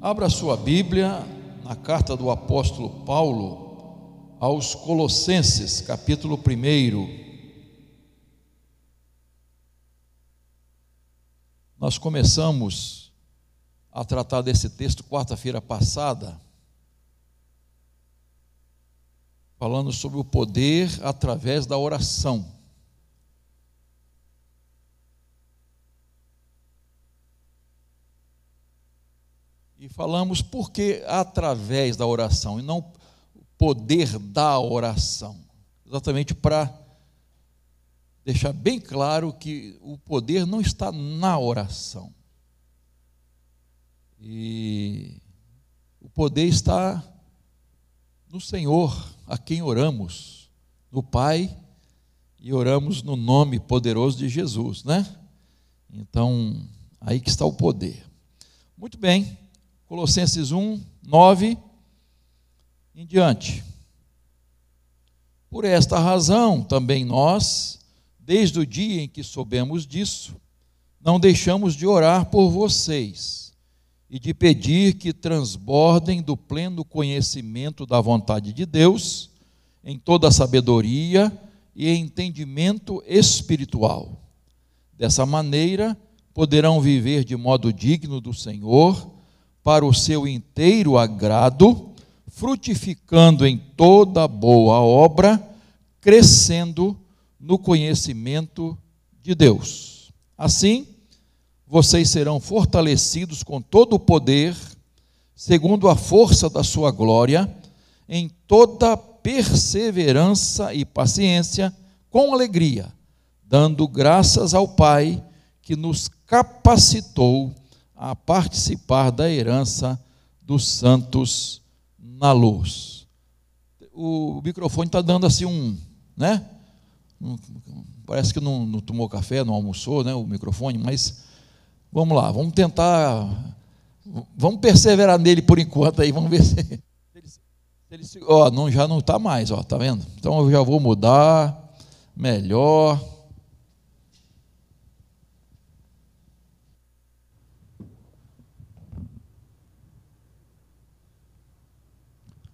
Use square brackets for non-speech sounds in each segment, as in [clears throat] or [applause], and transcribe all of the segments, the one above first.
Abra sua Bíblia na carta do apóstolo Paulo aos Colossenses, capítulo 1. Nós começamos a tratar desse texto quarta-feira passada, falando sobre o poder através da oração. E falamos por que através da oração e não o poder da oração. Exatamente para deixar bem claro que o poder não está na oração. E o poder está no Senhor, a quem oramos, no Pai, e oramos no nome poderoso de Jesus, né? Então, aí que está o poder. Muito bem. Colossenses 1, 9 em diante. Por esta razão, também nós, desde o dia em que soubemos disso, não deixamos de orar por vocês e de pedir que transbordem do pleno conhecimento da vontade de Deus, em toda sabedoria e entendimento espiritual. Dessa maneira, poderão viver de modo digno do Senhor para o seu inteiro agrado, frutificando em toda boa obra, crescendo no conhecimento de Deus. Assim, vocês serão fortalecidos com todo o poder, segundo a força da sua glória, em toda perseverança e paciência, com alegria, dando graças ao Pai que nos capacitou a participar da herança dos santos na luz. O microfone está dando assim um, né? parece que não, não, tomou café, não almoçou, né? O microfone, mas vamos lá, vamos tentar, vamos perseverar nele por enquanto aí, vamos ver se, ele ó, não, já não está mais, ó, tá vendo? Então eu já vou mudar, melhor.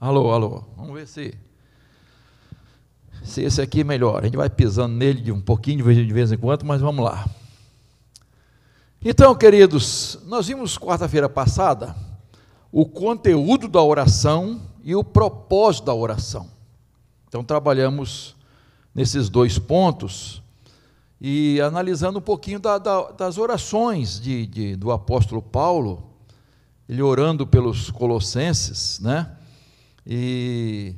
Alô, alô. Vamos ver se, se esse aqui é melhor. A gente vai pisando nele de um pouquinho de vez, em quando, mas vamos lá. Então, queridos, nós vimos quarta-feira passada o conteúdo da oração e o propósito da oração. Então, trabalhamos nesses dois pontos e analisando um pouquinho da, da, das orações de, de, do apóstolo Paulo, ele orando pelos colossenses, né? E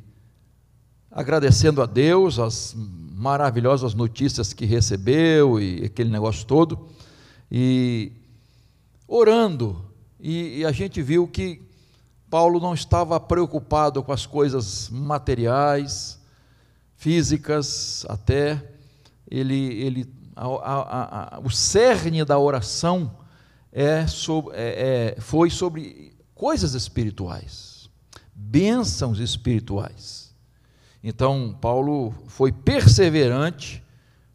agradecendo a Deus as maravilhosas notícias que recebeu e aquele negócio todo, e orando, e, e a gente viu que Paulo não estava preocupado com as coisas materiais, físicas até, ele, ele, a, a, a, o cerne da oração é, sobre, é, é, foi sobre coisas espirituais bênçãos espirituais. Então, Paulo foi perseverante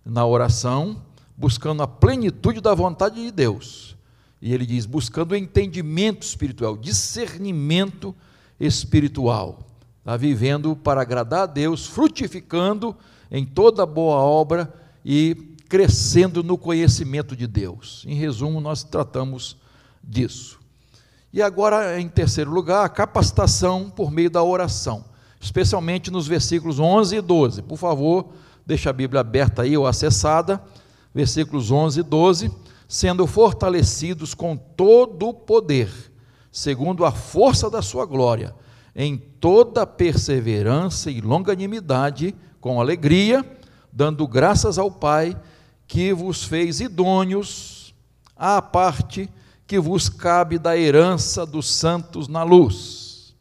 na oração, buscando a plenitude da vontade de Deus. E ele diz: buscando entendimento espiritual, discernimento espiritual. Está vivendo para agradar a Deus, frutificando em toda boa obra e crescendo no conhecimento de Deus. Em resumo, nós tratamos disso. E agora, em terceiro lugar, a capacitação por meio da oração, especialmente nos versículos 11 e 12. Por favor, deixa a Bíblia aberta aí ou acessada, versículos 11 e 12. Sendo fortalecidos com todo o poder, segundo a força da sua glória, em toda perseverança e longanimidade, com alegria, dando graças ao Pai que vos fez idôneos à parte que vos cabe da herança dos santos na luz.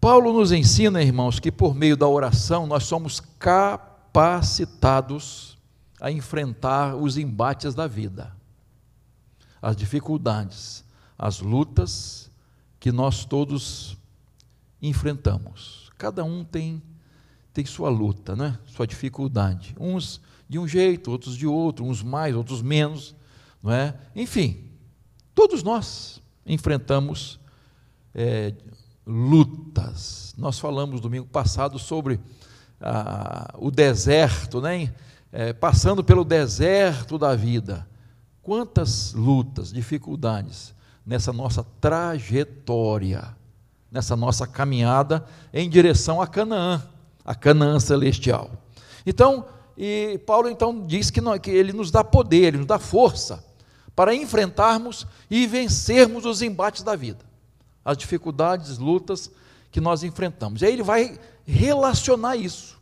Paulo nos ensina, irmãos, que por meio da oração nós somos capacitados a enfrentar os embates da vida, as dificuldades, as lutas que nós todos enfrentamos. Cada um tem tem sua luta, né? Sua dificuldade. Uns de um jeito, outros de outro, uns mais, outros menos, não é? Enfim, Todos nós enfrentamos é, lutas. Nós falamos domingo passado sobre ah, o deserto, né? É, passando pelo deserto da vida. Quantas lutas, dificuldades nessa nossa trajetória, nessa nossa caminhada em direção a Canaã, a Canaã celestial. Então, e Paulo então diz que, que ele nos dá poder, ele nos dá força para enfrentarmos e vencermos os embates da vida, as dificuldades, lutas que nós enfrentamos. E aí ele vai relacionar isso.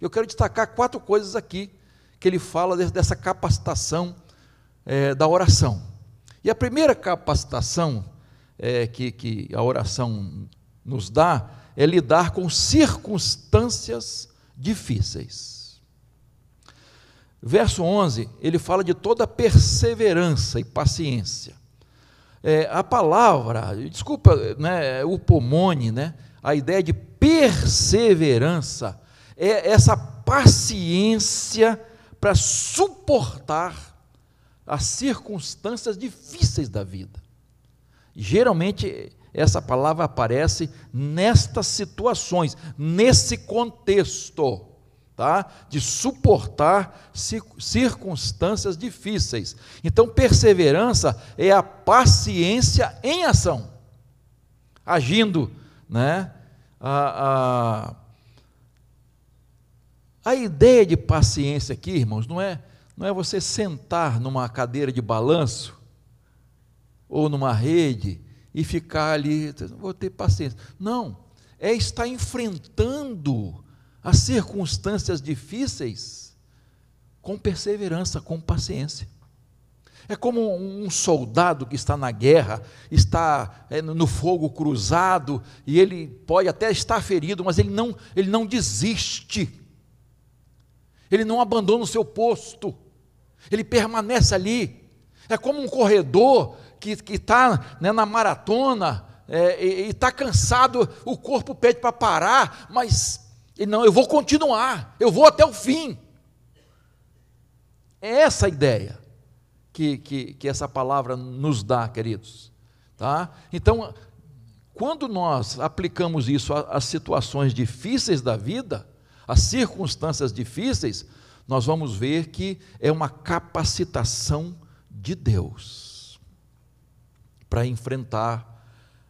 Eu quero destacar quatro coisas aqui que ele fala dessa capacitação é, da oração. E a primeira capacitação é, que, que a oração nos dá é lidar com circunstâncias difíceis. Verso 11, ele fala de toda perseverança e paciência. É, a palavra, desculpa, né, o pomone, né, a ideia de perseverança é essa paciência para suportar as circunstâncias difíceis da vida. Geralmente, essa palavra aparece nestas situações, nesse contexto, tá? De suportar circunstâncias difíceis. Então, perseverança é a paciência em ação, agindo, né? A, a, a ideia de paciência aqui, irmãos, não é não é você sentar numa cadeira de balanço ou numa rede e ficar ali, vou ter paciência. Não, é estar enfrentando as circunstâncias difíceis com perseverança, com paciência. É como um soldado que está na guerra, está é, no fogo cruzado, e ele pode até estar ferido, mas ele não, ele não desiste. Ele não abandona o seu posto ele permanece ali. É como um corredor que está né, na maratona é, e está cansado, o corpo pede para parar, mas não, eu vou continuar, eu vou até o fim. É essa a ideia que, que, que essa palavra nos dá, queridos. Tá? Então, quando nós aplicamos isso às situações difíceis da vida, às circunstâncias difíceis, nós vamos ver que é uma capacitação de Deus para enfrentar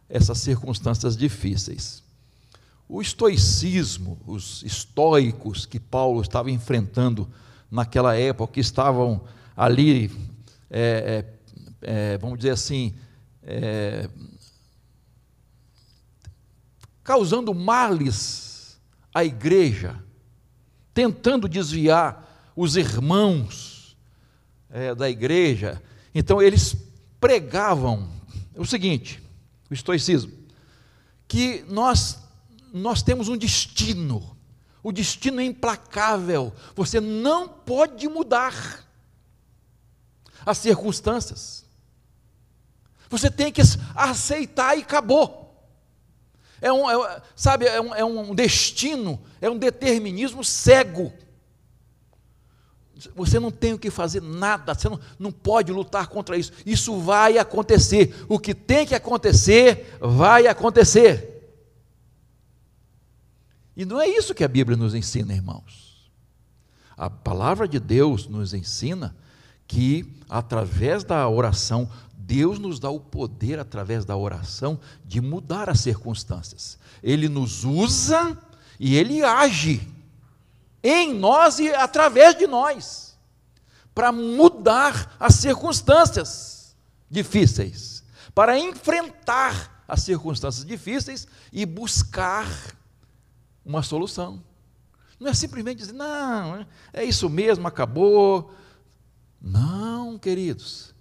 essas circunstâncias difíceis. O estoicismo, os estoicos que Paulo estava enfrentando naquela época, que estavam ali, é, é, é, vamos dizer assim, é, causando males à igreja, tentando desviar os irmãos é, da igreja. Então eles pregavam o seguinte, o estoicismo, que nós nós temos um destino. O destino é implacável. Você não pode mudar as circunstâncias. Você tem que aceitar e acabou é um, é, sabe, é um, é um destino, é um determinismo cego. Você não tem o que fazer nada, você não, não pode lutar contra isso. Isso vai acontecer. O que tem que acontecer, vai acontecer. E não é isso que a Bíblia nos ensina, irmãos. A palavra de Deus nos ensina que, através da oração, Deus nos dá o poder, através da oração, de mudar as circunstâncias. Ele nos usa e ele age em nós e através de nós, para mudar as circunstâncias difíceis, para enfrentar as circunstâncias difíceis e buscar uma solução. Não é simplesmente dizer, não, é isso mesmo, acabou. Não, queridos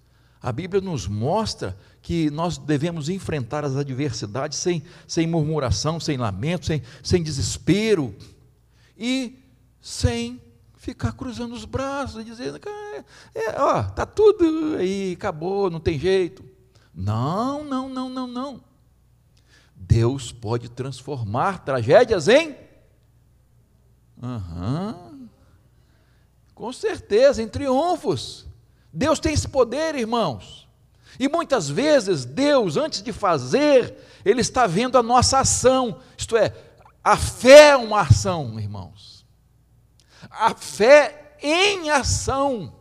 a Bíblia nos mostra que nós devemos enfrentar as adversidades sem, sem murmuração, sem lamento, sem, sem desespero e sem ficar cruzando os braços e dizendo, é, ó, tá tudo aí, acabou, não tem jeito. Não, não, não, não, não. Deus pode transformar tragédias em uhum. com certeza, em triunfos. Deus tem esse poder, irmãos. E muitas vezes Deus, antes de fazer, Ele está vendo a nossa ação, isto é, a fé é uma ação, irmãos. A fé em ação,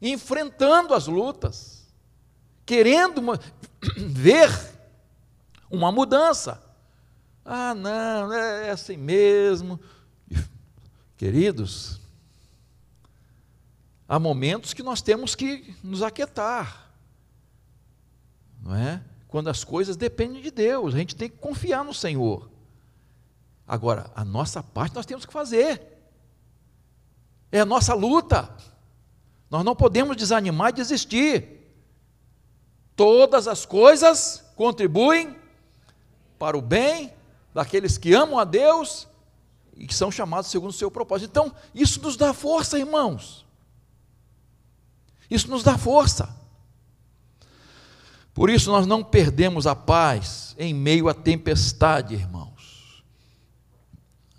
enfrentando as lutas, querendo uma, [clears throat] ver uma mudança. Ah, não, é assim mesmo. Queridos, há momentos que nós temos que nos aquietar, não é? Quando as coisas dependem de Deus, a gente tem que confiar no Senhor. Agora, a nossa parte nós temos que fazer, é a nossa luta, nós não podemos desanimar e desistir. Todas as coisas contribuem para o bem daqueles que amam a Deus e que são chamados segundo o seu propósito. Então, isso nos dá força, irmãos. Isso nos dá força. Por isso nós não perdemos a paz em meio à tempestade, irmãos.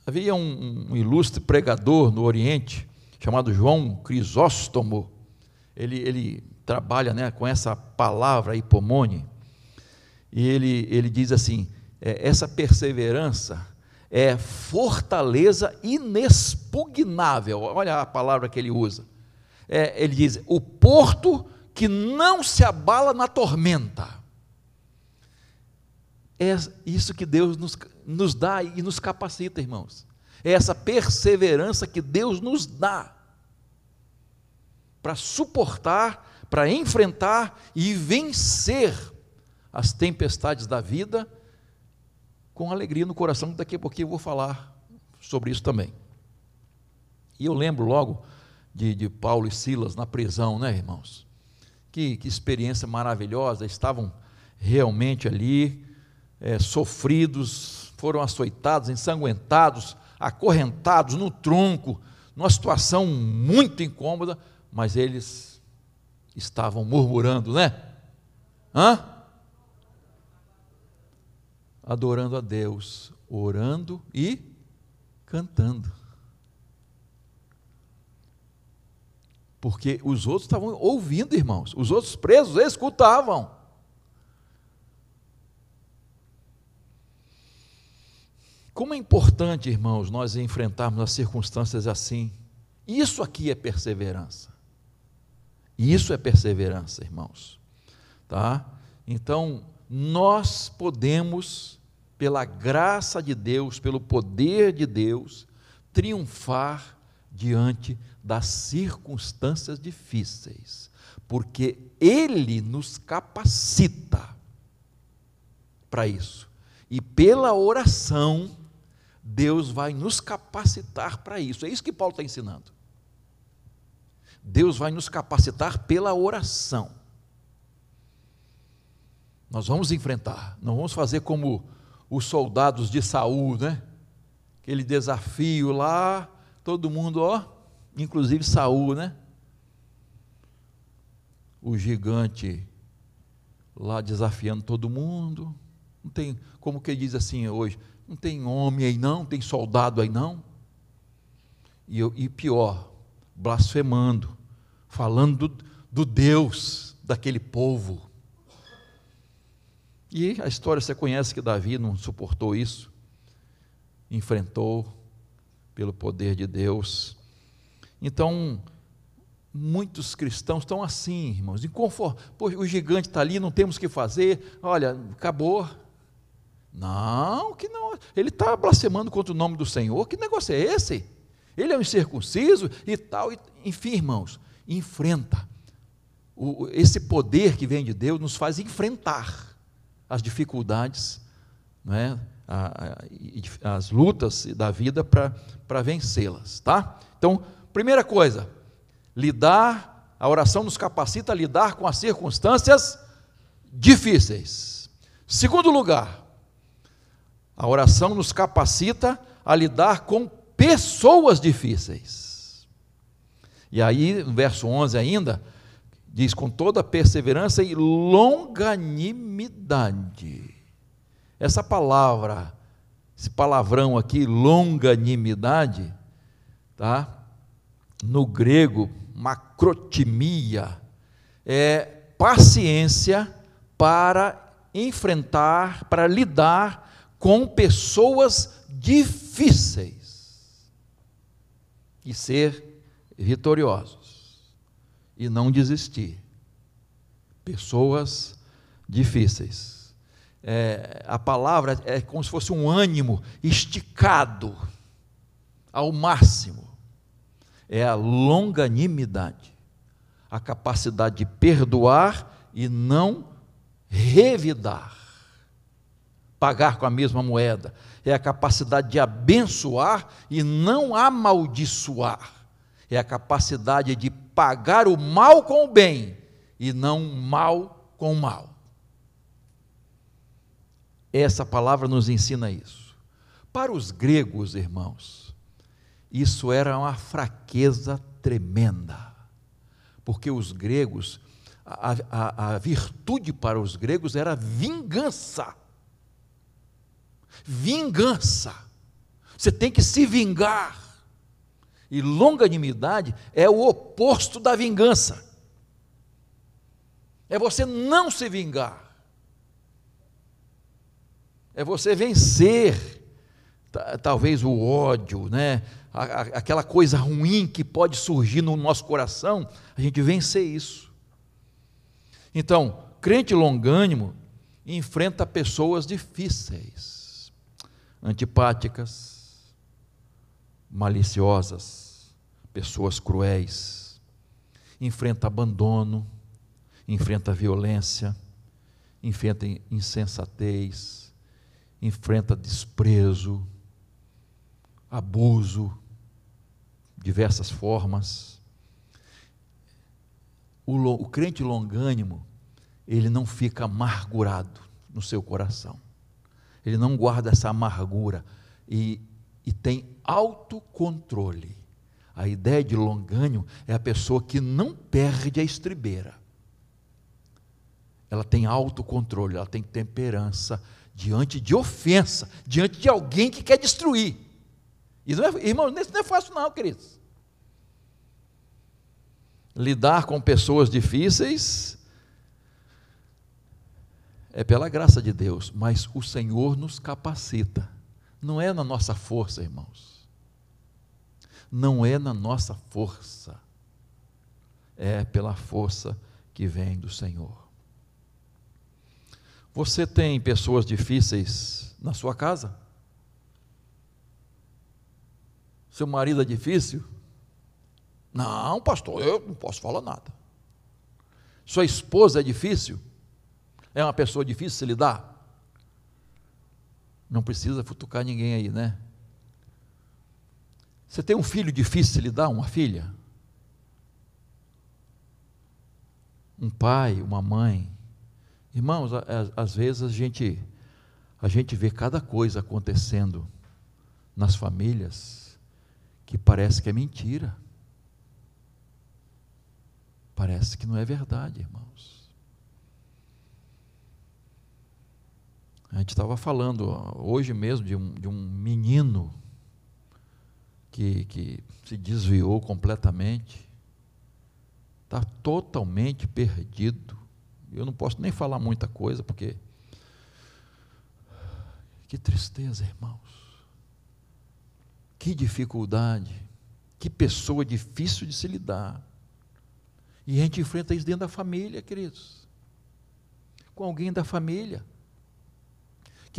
Havia um, um ilustre pregador no Oriente, chamado João Crisóstomo. Ele, ele trabalha né, com essa palavra hipomone. E ele, ele diz assim: é, essa perseverança é fortaleza inexpugnável. Olha a palavra que ele usa é, ele diz: o porto que não se abala na tormenta. É isso que Deus nos, nos dá e nos capacita, irmãos. É essa perseverança que Deus nos dá para suportar, para enfrentar e vencer as tempestades da vida com alegria no coração. Daqui a pouquinho eu vou falar sobre isso também. E eu lembro logo de, de Paulo e Silas na prisão, né, irmãos? Que, que experiência maravilhosa, estavam realmente ali, é, sofridos, foram açoitados, ensanguentados, acorrentados no tronco, numa situação muito incômoda, mas eles estavam murmurando, né? Hã? Adorando a Deus, orando e cantando. Porque os outros estavam ouvindo, irmãos. Os outros presos escutavam. Como é importante, irmãos, nós enfrentarmos as circunstâncias assim. Isso aqui é perseverança. Isso é perseverança, irmãos. Tá? Então, nós podemos, pela graça de Deus, pelo poder de Deus, triunfar diante das circunstâncias difíceis, porque Ele nos capacita para isso. E pela oração, Deus vai nos capacitar para isso. É isso que Paulo está ensinando. Deus vai nos capacitar pela oração. Nós vamos enfrentar, não vamos fazer como os soldados de Saul, né? Aquele desafio lá, todo mundo, ó, inclusive Saul, né? O gigante lá desafiando todo mundo. Não tem, como que ele diz assim hoje, não tem homem aí não, tem soldado aí não. E, e pior, blasfemando, falando do, do Deus daquele povo. E a história você conhece que Davi não suportou isso, enfrentou pelo poder de Deus. Então, muitos cristãos estão assim, irmãos, inconformados. o gigante está ali, não temos o que fazer. Olha, acabou. Não, que não. Ele está blasfemando contra o nome do Senhor. Que negócio é esse? Ele é um incircunciso e tal. Enfim, irmãos, enfrenta. O, esse poder que vem de Deus nos faz enfrentar as dificuldades, não é? as lutas da vida para vencê-las, tá? Então, primeira coisa, lidar, a oração nos capacita a lidar com as circunstâncias difíceis. Segundo lugar, a oração nos capacita a lidar com pessoas difíceis. E aí, no verso 11 ainda, diz: com toda perseverança e longanimidade essa palavra, esse palavrão aqui, longanimidade, tá? No grego, macrotimia, é paciência para enfrentar, para lidar com pessoas difíceis e ser vitoriosos e não desistir. Pessoas difíceis. É, a palavra é como se fosse um ânimo esticado ao máximo. É a longanimidade, a capacidade de perdoar e não revidar, pagar com a mesma moeda. É a capacidade de abençoar e não amaldiçoar. É a capacidade de pagar o mal com o bem e não o mal com o mal. Essa palavra nos ensina isso. Para os gregos, irmãos, isso era uma fraqueza tremenda, porque os gregos, a, a, a virtude para os gregos era vingança. Vingança. Você tem que se vingar. E longanimidade é o oposto da vingança. É você não se vingar. É você vencer talvez o ódio, né? aquela coisa ruim que pode surgir no nosso coração, a gente vencer isso. Então, crente longânimo enfrenta pessoas difíceis, antipáticas, maliciosas, pessoas cruéis, enfrenta abandono, enfrenta violência, enfrenta insensatez, enfrenta desprezo, abuso, diversas formas. O, o crente longânimo, ele não fica amargurado no seu coração. Ele não guarda essa amargura e, e tem autocontrole. A ideia de longânimo é a pessoa que não perde a estribeira. Ela tem autocontrole, ela tem temperança diante de ofensa, diante de alguém que quer destruir. Isso não é, irmão, isso não é fácil, não, queridos. Lidar com pessoas difíceis é pela graça de Deus, mas o Senhor nos capacita. Não é na nossa força, irmãos. Não é na nossa força. É pela força que vem do Senhor. Você tem pessoas difíceis na sua casa? Seu marido é difícil? Não, pastor, eu não posso falar nada. Sua esposa é difícil? É uma pessoa difícil se lidar? Não precisa futucar ninguém aí, né? Você tem um filho difícil se lidar, uma filha? Um pai, uma mãe. Irmãos, às vezes a gente a gente vê cada coisa acontecendo nas famílias que parece que é mentira. Parece que não é verdade, irmãos. A gente estava falando hoje mesmo de um, de um menino que, que se desviou completamente, está totalmente perdido. Eu não posso nem falar muita coisa, porque. Que tristeza, irmãos. Que dificuldade, que pessoa difícil de se lidar. E a gente enfrenta isso dentro da família, queridos. Com alguém da família.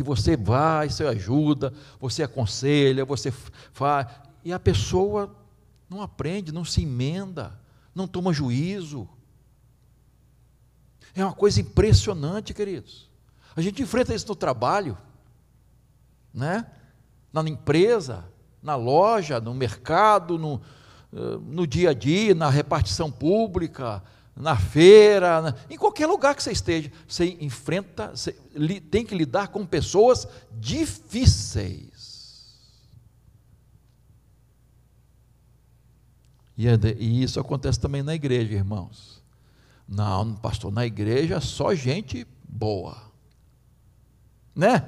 Que você vai, você ajuda, você aconselha, você faz. E a pessoa não aprende, não se emenda, não toma juízo. É uma coisa impressionante, queridos. A gente enfrenta isso no trabalho, né? na empresa, na loja, no mercado, no, eh, no dia a dia, na repartição pública, na feira, em qualquer lugar que você esteja, você enfrenta, você tem que lidar com pessoas difíceis. E, é e isso acontece também na igreja, irmãos. Não, pastor, na igreja só gente boa. Né?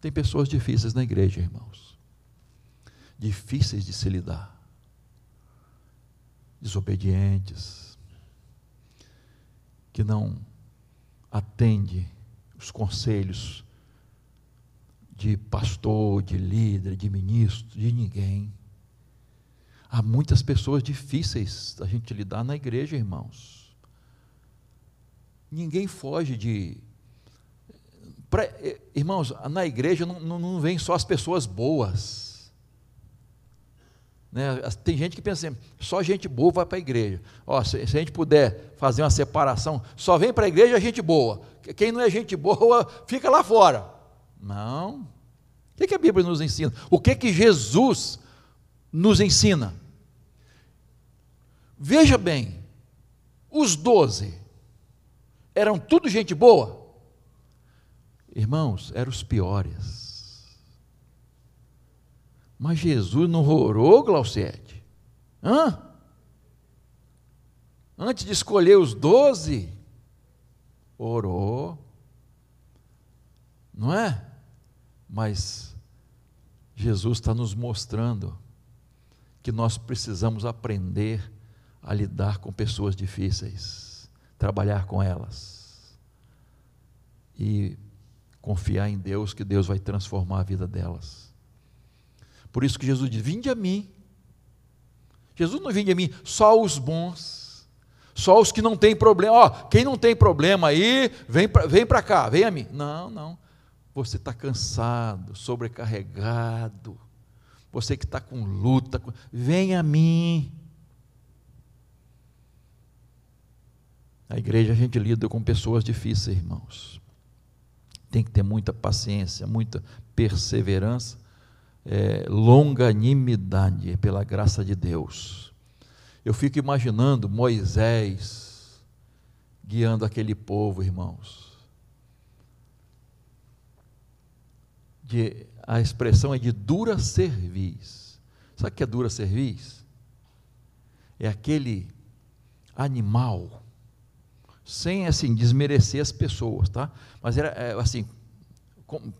Tem pessoas difíceis na igreja, irmãos. Difíceis de se lidar. Desobedientes, que não atende os conselhos de pastor, de líder, de ministro, de ninguém. Há muitas pessoas difíceis da gente lidar na igreja, irmãos. Ninguém foge de. Pra, irmãos, na igreja não, não, não vem só as pessoas boas. Né? Tem gente que pensa assim, só gente boa vai para a igreja. Ó, se, se, a gente puder fazer uma separação, só vem para a igreja gente boa. Quem não é gente boa, fica lá fora. Não. O que, que a Bíblia nos ensina? O que, que Jesus nos ensina? Veja bem, os doze eram tudo gente boa? Irmãos, eram os piores. Mas Jesus não orou, Glauciete? Hã? Antes de escolher os doze, orou. Não é? Mas Jesus está nos mostrando que nós precisamos aprender a lidar com pessoas difíceis, trabalhar com elas e confiar em Deus que Deus vai transformar a vida delas. Por isso que Jesus diz: Vinde a mim. Jesus não vinde a mim só os bons, só os que não têm problema. Ó, quem não tem problema aí, vem para vem cá, vem a mim. Não, não. Você está cansado, sobrecarregado, você que está com luta, vem a mim. Na igreja a gente lida com pessoas difíceis, irmãos. Tem que ter muita paciência, muita perseverança, é, longanimidade, pela graça de Deus. Eu fico imaginando Moisés guiando aquele povo, irmãos. De, a expressão é de dura cerviz. Sabe o que é dura cerviz? É aquele animal sem assim desmerecer as pessoas, tá? Mas era é, assim,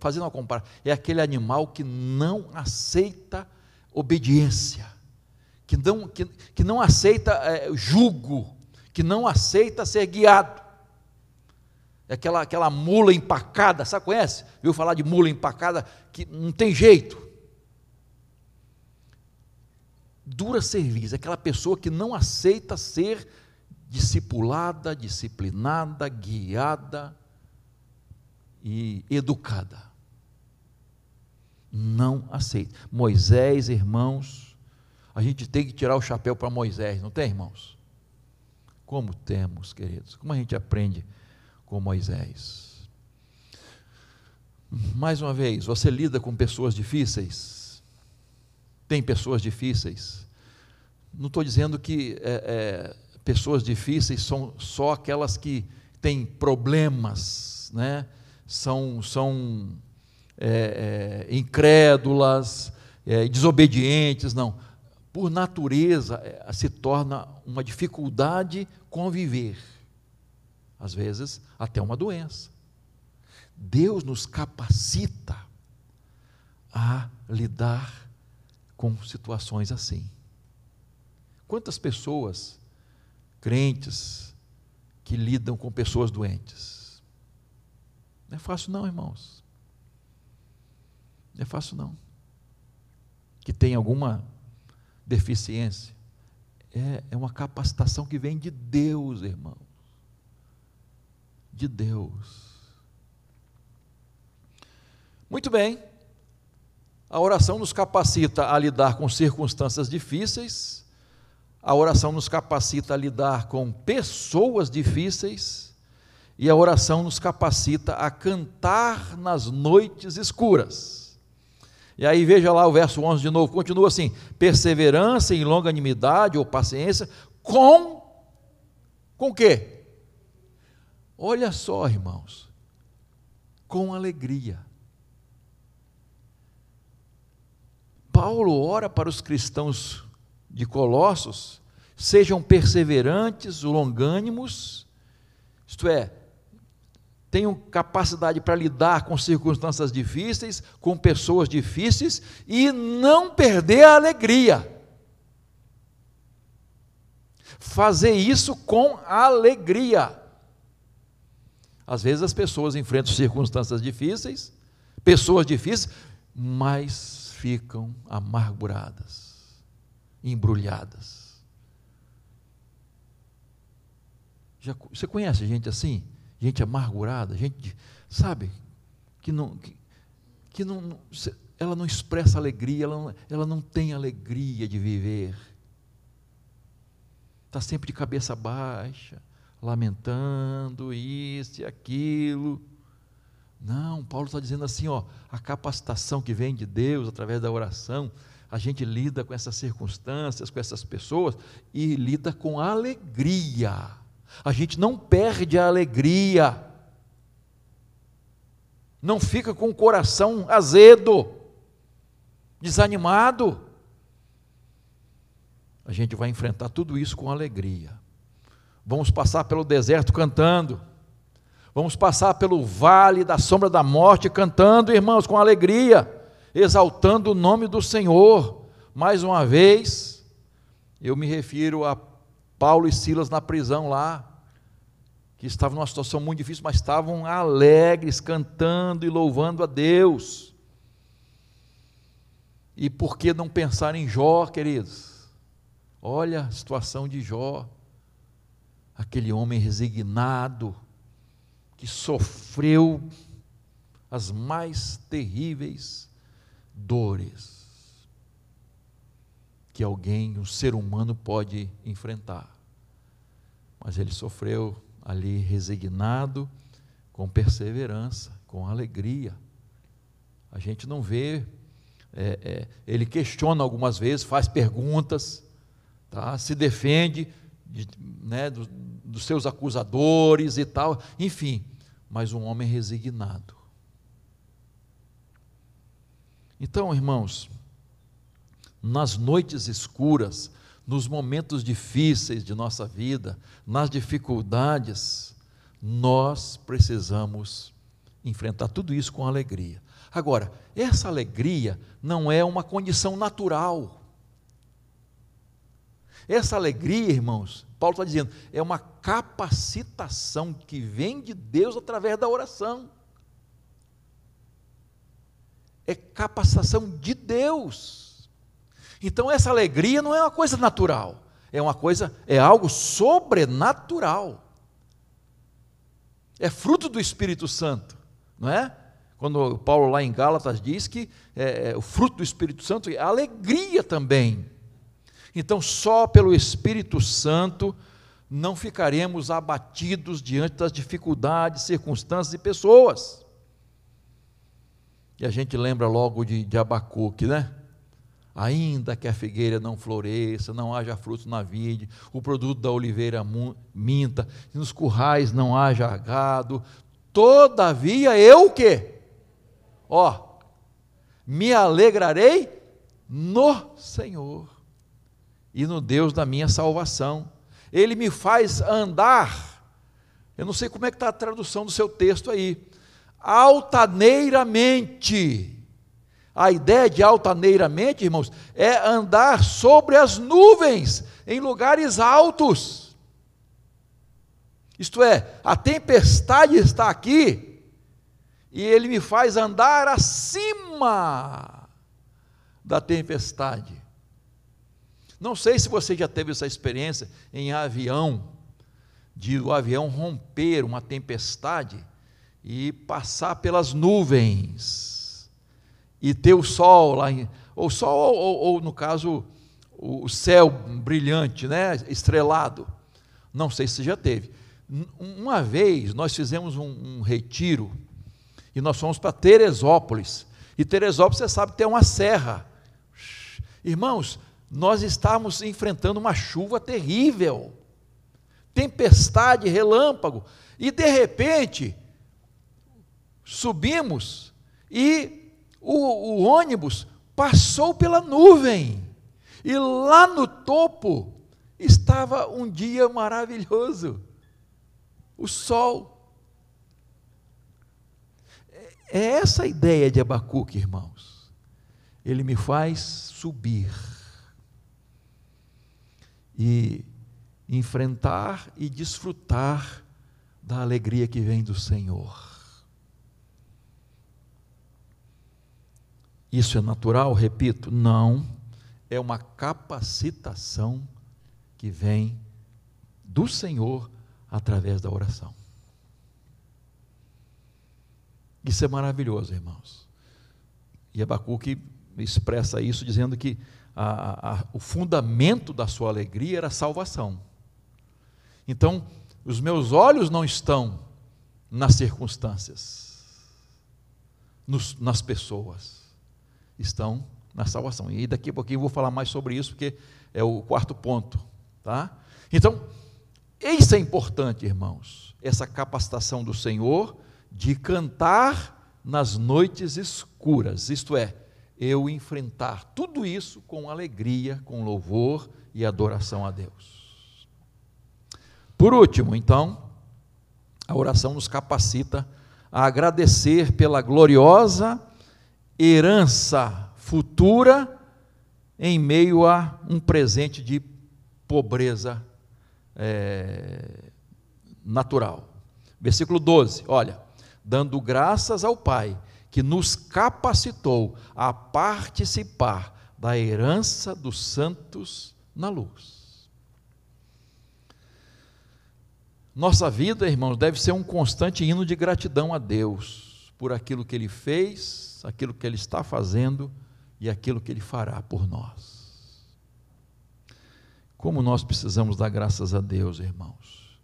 fazendo uma comparação, é aquele animal que não aceita obediência, que não, que, que não aceita é, jugo, que não aceita ser guiado. É aquela, aquela mula empacada, sabe, conhece? Viu falar de mula empacada que não tem jeito. Dura serviço, aquela pessoa que não aceita ser discipulada, disciplinada, guiada e educada. Não aceita. Moisés, irmãos, a gente tem que tirar o chapéu para Moisés, não tem, irmãos? Como temos, queridos? Como a gente aprende com Moisés? Mais uma vez, você lida com pessoas difíceis? Tem pessoas difíceis? Não estou dizendo que é, é, pessoas difíceis são só aquelas que têm problemas, né? São, são é, é, incrédulas, é, desobedientes, não. Por natureza é, se torna uma dificuldade conviver, às vezes até uma doença. Deus nos capacita a lidar com situações assim. Quantas pessoas crentes que lidam com pessoas doentes. Não é fácil, não, irmãos. Não é fácil, não. Que tem alguma deficiência. É, é uma capacitação que vem de Deus, irmãos. De Deus. Muito bem. A oração nos capacita a lidar com circunstâncias difíceis a oração nos capacita a lidar com pessoas difíceis e a oração nos capacita a cantar nas noites escuras. E aí veja lá o verso 11 de novo, continua assim: perseverança em longanimidade ou paciência com com quê? Olha só, irmãos, com alegria. Paulo ora para os cristãos de Colossos, sejam perseverantes, longânimos, isto é, tenham capacidade para lidar com circunstâncias difíceis, com pessoas difíceis e não perder a alegria. fazer isso com alegria. Às vezes as pessoas enfrentam circunstâncias difíceis, pessoas difíceis, mas ficam amarguradas, embrulhadas. Já, você conhece gente assim? Gente amargurada, gente, sabe, que não, que, que não, ela não expressa alegria, ela não, ela não tem alegria de viver. Está sempre de cabeça baixa, lamentando isso e aquilo. Não, Paulo está dizendo assim, ó, a capacitação que vem de Deus através da oração, a gente lida com essas circunstâncias, com essas pessoas e lida com alegria. A gente não perde a alegria. Não fica com o coração azedo, desanimado. A gente vai enfrentar tudo isso com alegria. Vamos passar pelo deserto cantando. Vamos passar pelo vale da sombra da morte cantando, irmãos, com alegria, exaltando o nome do Senhor. Mais uma vez, eu me refiro a Paulo e Silas na prisão lá, que estavam numa situação muito difícil, mas estavam alegres, cantando e louvando a Deus. E por que não pensar em Jó, queridos? Olha a situação de Jó aquele homem resignado, que sofreu as mais terríveis dores que alguém, um ser humano, pode enfrentar. Mas ele sofreu ali resignado, com perseverança, com alegria. A gente não vê, é, é, ele questiona algumas vezes, faz perguntas, tá? se defende, de, né, do, dos seus acusadores e tal, enfim, mas um homem resignado. Então, irmãos, nas noites escuras, nos momentos difíceis de nossa vida, nas dificuldades, nós precisamos enfrentar tudo isso com alegria. Agora, essa alegria não é uma condição natural. Essa alegria, irmãos, Paulo está dizendo, é uma capacitação que vem de Deus através da oração. É capacitação de Deus. Então essa alegria não é uma coisa natural, é uma coisa, é algo sobrenatural. É fruto do Espírito Santo, não é? Quando Paulo lá em Gálatas diz que é, é, o fruto do Espírito Santo é alegria também. Então, só pelo Espírito Santo não ficaremos abatidos diante das dificuldades, circunstâncias e pessoas. E a gente lembra logo de, de Abacuque, né? Ainda que a figueira não floresça, não haja fruto na vide, o produto da oliveira minta, nos currais não haja gado, todavia eu o quê? Ó, me alegrarei no Senhor e no Deus da minha salvação. Ele me faz andar. Eu não sei como é que está a tradução do seu texto aí. Altaneiramente. A ideia de altaneiramente, irmãos, é andar sobre as nuvens, em lugares altos. Isto é, a tempestade está aqui, e ele me faz andar acima da tempestade. Não sei se você já teve essa experiência em avião, de o avião romper uma tempestade e passar pelas nuvens e ter o sol lá, ou sol, ou, ou no caso, o céu brilhante, né, estrelado. Não sei se já teve. Uma vez nós fizemos um, um retiro e nós fomos para Teresópolis. E Teresópolis, você sabe, tem uma serra. Irmãos, nós estávamos enfrentando uma chuva terrível, tempestade, relâmpago, e de repente subimos e o, o ônibus passou pela nuvem, e lá no topo estava um dia maravilhoso, o sol. É essa a ideia de Abacuque, irmãos. Ele me faz subir e enfrentar e desfrutar da alegria que vem do Senhor. Isso é natural? Repito, não. É uma capacitação que vem do Senhor através da oração. Isso é maravilhoso, irmãos. E Abacuque expressa isso dizendo que a, a, o fundamento da sua alegria era a salvação. Então, os meus olhos não estão nas circunstâncias, nos, nas pessoas, estão na salvação. E daqui a pouquinho eu vou falar mais sobre isso, porque é o quarto ponto. Tá? Então, isso é importante, irmãos, essa capacitação do Senhor de cantar nas noites escuras, isto é, eu enfrentar tudo isso com alegria, com louvor e adoração a Deus. Por último, então, a oração nos capacita a agradecer pela gloriosa herança futura em meio a um presente de pobreza é, natural. Versículo 12, olha, dando graças ao Pai que nos capacitou a participar da herança dos santos na luz. Nossa vida, irmãos, deve ser um constante hino de gratidão a Deus por aquilo que Ele fez, aquilo que Ele está fazendo e aquilo que Ele fará por nós. Como nós precisamos dar graças a Deus, irmãos.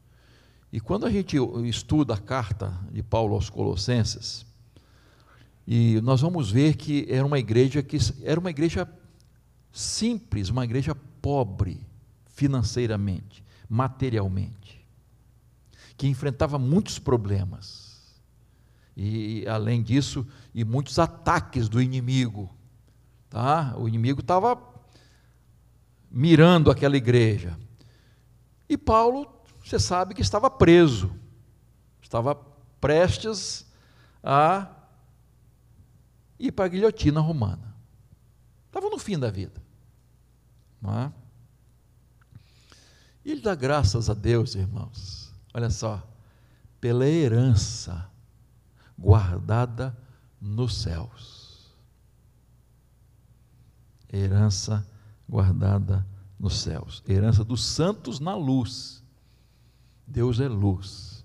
E quando a gente estuda a carta de Paulo aos Colossenses, e nós vamos ver que era uma igreja que era uma igreja simples, uma igreja pobre financeiramente, materialmente, que enfrentava muitos problemas. E além disso, e muitos ataques do inimigo, tá? O inimigo estava mirando aquela igreja. E Paulo, você sabe que estava preso. Estava prestes a ir para a guilhotina romana. Estava no fim da vida. Não é? E ele dá graças a Deus, irmãos, olha só, pela herança guardada nos céus. Herança guardada nos céus. Herança dos santos na luz. Deus é luz.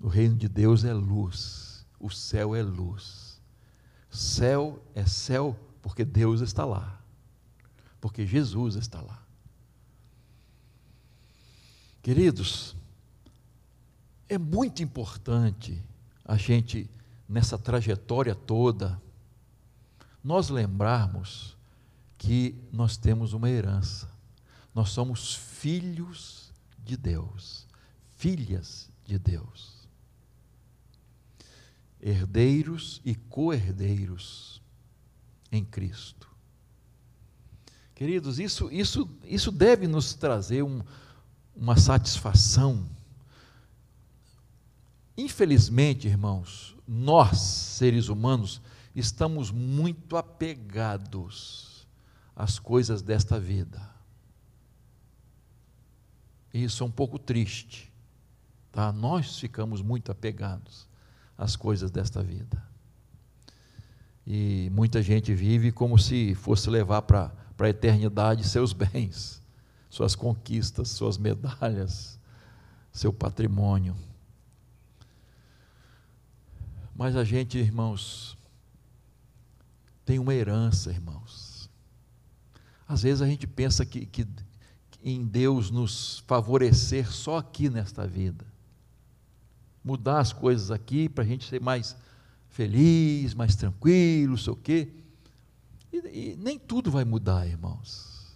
O reino de Deus é luz. O céu é luz. Céu é céu porque Deus está lá, porque Jesus está lá. Queridos, é muito importante a gente, nessa trajetória toda, nós lembrarmos que nós temos uma herança. Nós somos filhos de Deus, filhas de Deus herdeiros e co-herdeiros em Cristo. Queridos, isso, isso, isso deve nos trazer um, uma satisfação. Infelizmente, irmãos, nós, seres humanos, estamos muito apegados às coisas desta vida. E isso é um pouco triste. Tá? Nós ficamos muito apegados as coisas desta vida. E muita gente vive como se fosse levar para a eternidade seus [laughs] bens, suas conquistas, suas medalhas, seu patrimônio. Mas a gente, irmãos, tem uma herança, irmãos. Às vezes a gente pensa que, que em Deus nos favorecer só aqui nesta vida mudar as coisas aqui para a gente ser mais feliz, mais tranquilo, sei o quê. E, e nem tudo vai mudar, irmãos.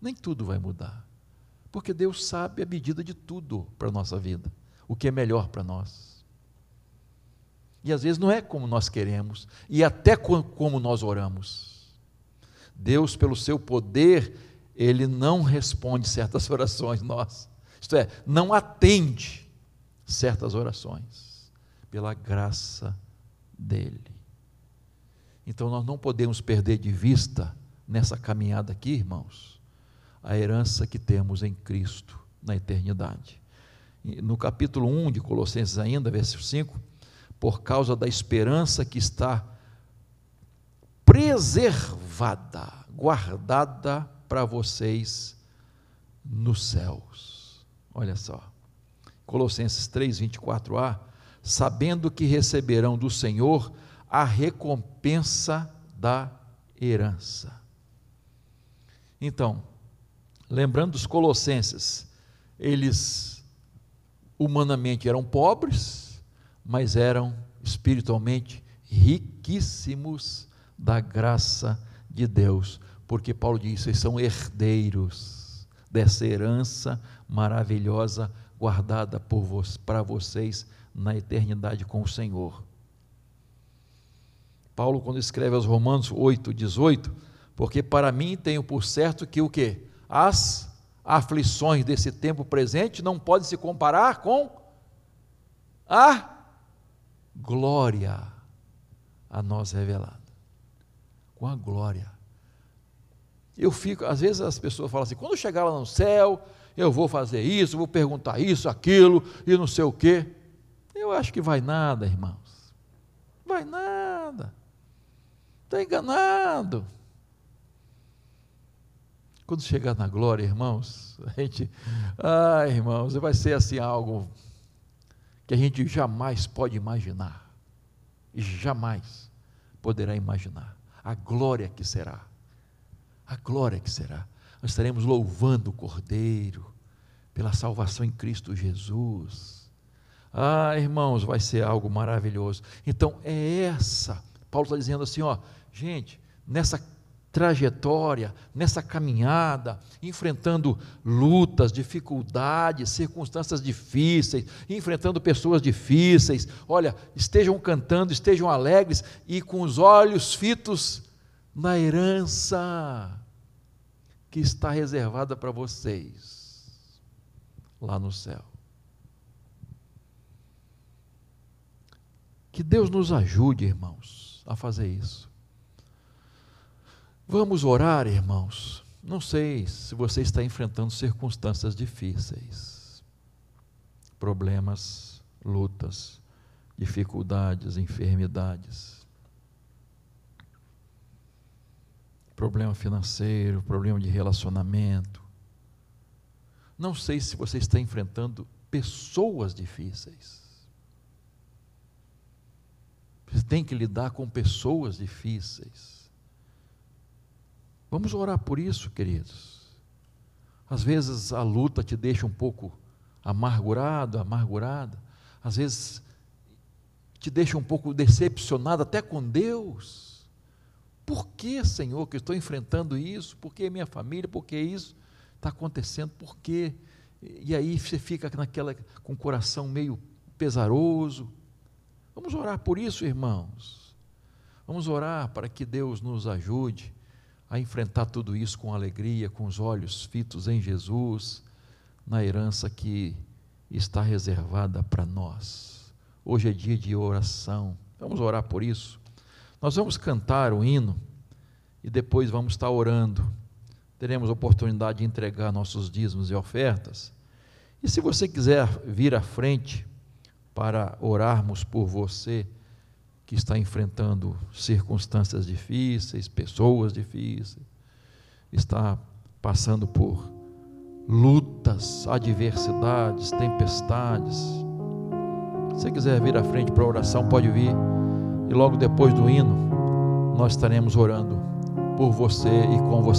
Nem tudo vai mudar. Porque Deus sabe a medida de tudo para a nossa vida, o que é melhor para nós. E às vezes não é como nós queremos, e até como nós oramos. Deus, pelo seu poder, ele não responde certas [laughs] orações nossas. Isto é, não atende certas orações, pela graça dEle. Então nós não podemos perder de vista, nessa caminhada aqui, irmãos, a herança que temos em Cristo na eternidade. No capítulo 1 de Colossenses, ainda, versículo 5, por causa da esperança que está preservada, guardada para vocês nos céus. Olha só. Colossenses 3, 24a, sabendo que receberão do Senhor a recompensa da herança. Então, lembrando dos colossenses, eles humanamente eram pobres, mas eram espiritualmente riquíssimos da graça de Deus, porque Paulo diz: eles são herdeiros dessa herança maravilhosa guardada vo para vocês na eternidade com o Senhor. Paulo, quando escreve aos Romanos 8, 18, porque para mim tenho por certo que o que? As aflições desse tempo presente não podem se comparar com a glória a nós revelada. Com a glória. Eu fico, às vezes as pessoas falam assim: quando eu chegar lá no céu, eu vou fazer isso, vou perguntar isso, aquilo e não sei o quê. Eu acho que vai nada, irmãos. Vai nada. Está enganado. Quando chegar na glória, irmãos, a gente, ah, irmãos, vai ser assim algo que a gente jamais pode imaginar. Jamais poderá imaginar. A glória que será. A glória que será. Nós estaremos louvando o Cordeiro pela salvação em Cristo Jesus. Ah, irmãos, vai ser algo maravilhoso. Então, é essa. Paulo está dizendo assim: ó, Gente, nessa trajetória, nessa caminhada, enfrentando lutas, dificuldades, circunstâncias difíceis, enfrentando pessoas difíceis. Olha, estejam cantando, estejam alegres e com os olhos fitos na herança que está reservada para vocês lá no céu. Que Deus nos ajude, irmãos, a fazer isso. Vamos orar, irmãos. Não sei se você está enfrentando circunstâncias difíceis, problemas, lutas, dificuldades, enfermidades, problema financeiro, problema de relacionamento. Não sei se você está enfrentando pessoas difíceis. Você tem que lidar com pessoas difíceis. Vamos orar por isso, queridos. Às vezes a luta te deixa um pouco amargurado, amargurada. Às vezes te deixa um pouco decepcionado até com Deus. Por que, Senhor, que estou enfrentando isso? Por que minha família? Por que isso está acontecendo? Por quê? E aí você fica naquela com o coração meio pesaroso. Vamos orar por isso, irmãos. Vamos orar para que Deus nos ajude a enfrentar tudo isso com alegria, com os olhos fitos em Jesus, na herança que está reservada para nós. Hoje é dia de oração, vamos orar por isso. Nós vamos cantar o hino e depois vamos estar orando. Teremos oportunidade de entregar nossos dízimos e ofertas. E se você quiser vir à frente para orarmos por você, que está enfrentando circunstâncias difíceis, pessoas difíceis, está passando por lutas, adversidades, tempestades. Se quiser vir à frente para oração, pode vir. E logo depois do hino, nós estaremos orando por você e com você.